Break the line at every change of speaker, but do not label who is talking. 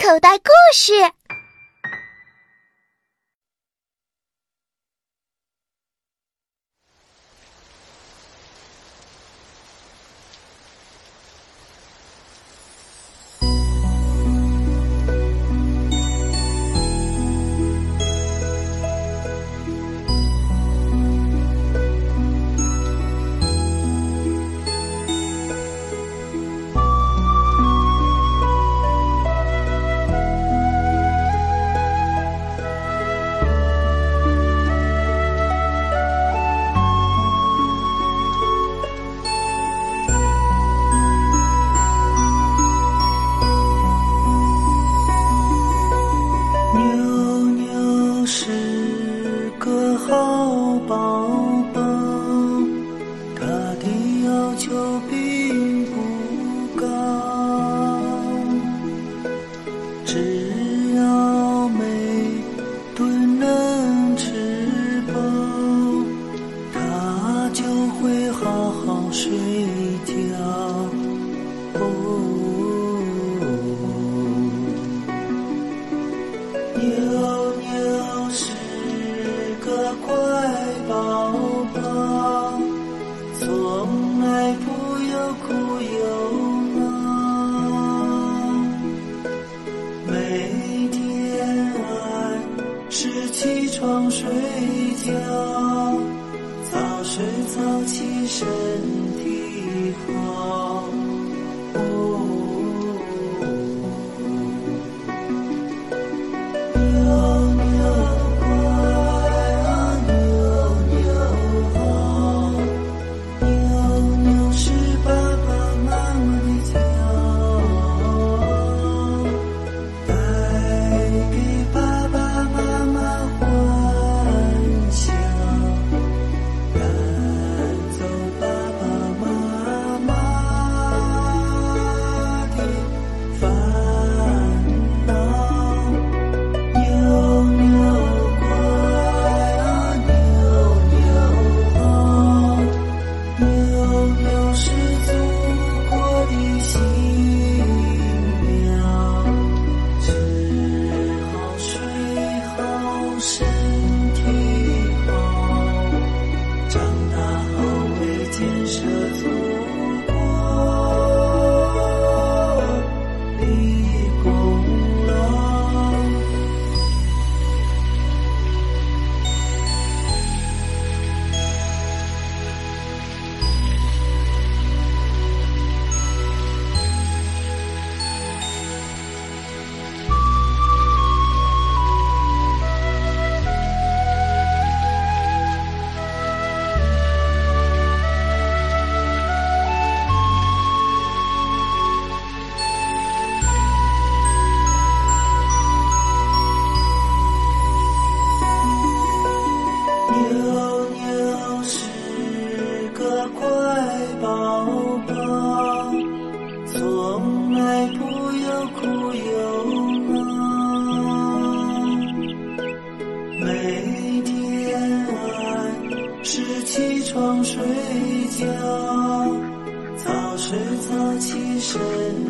口袋故事。
身每天按时起床睡觉早睡早起身。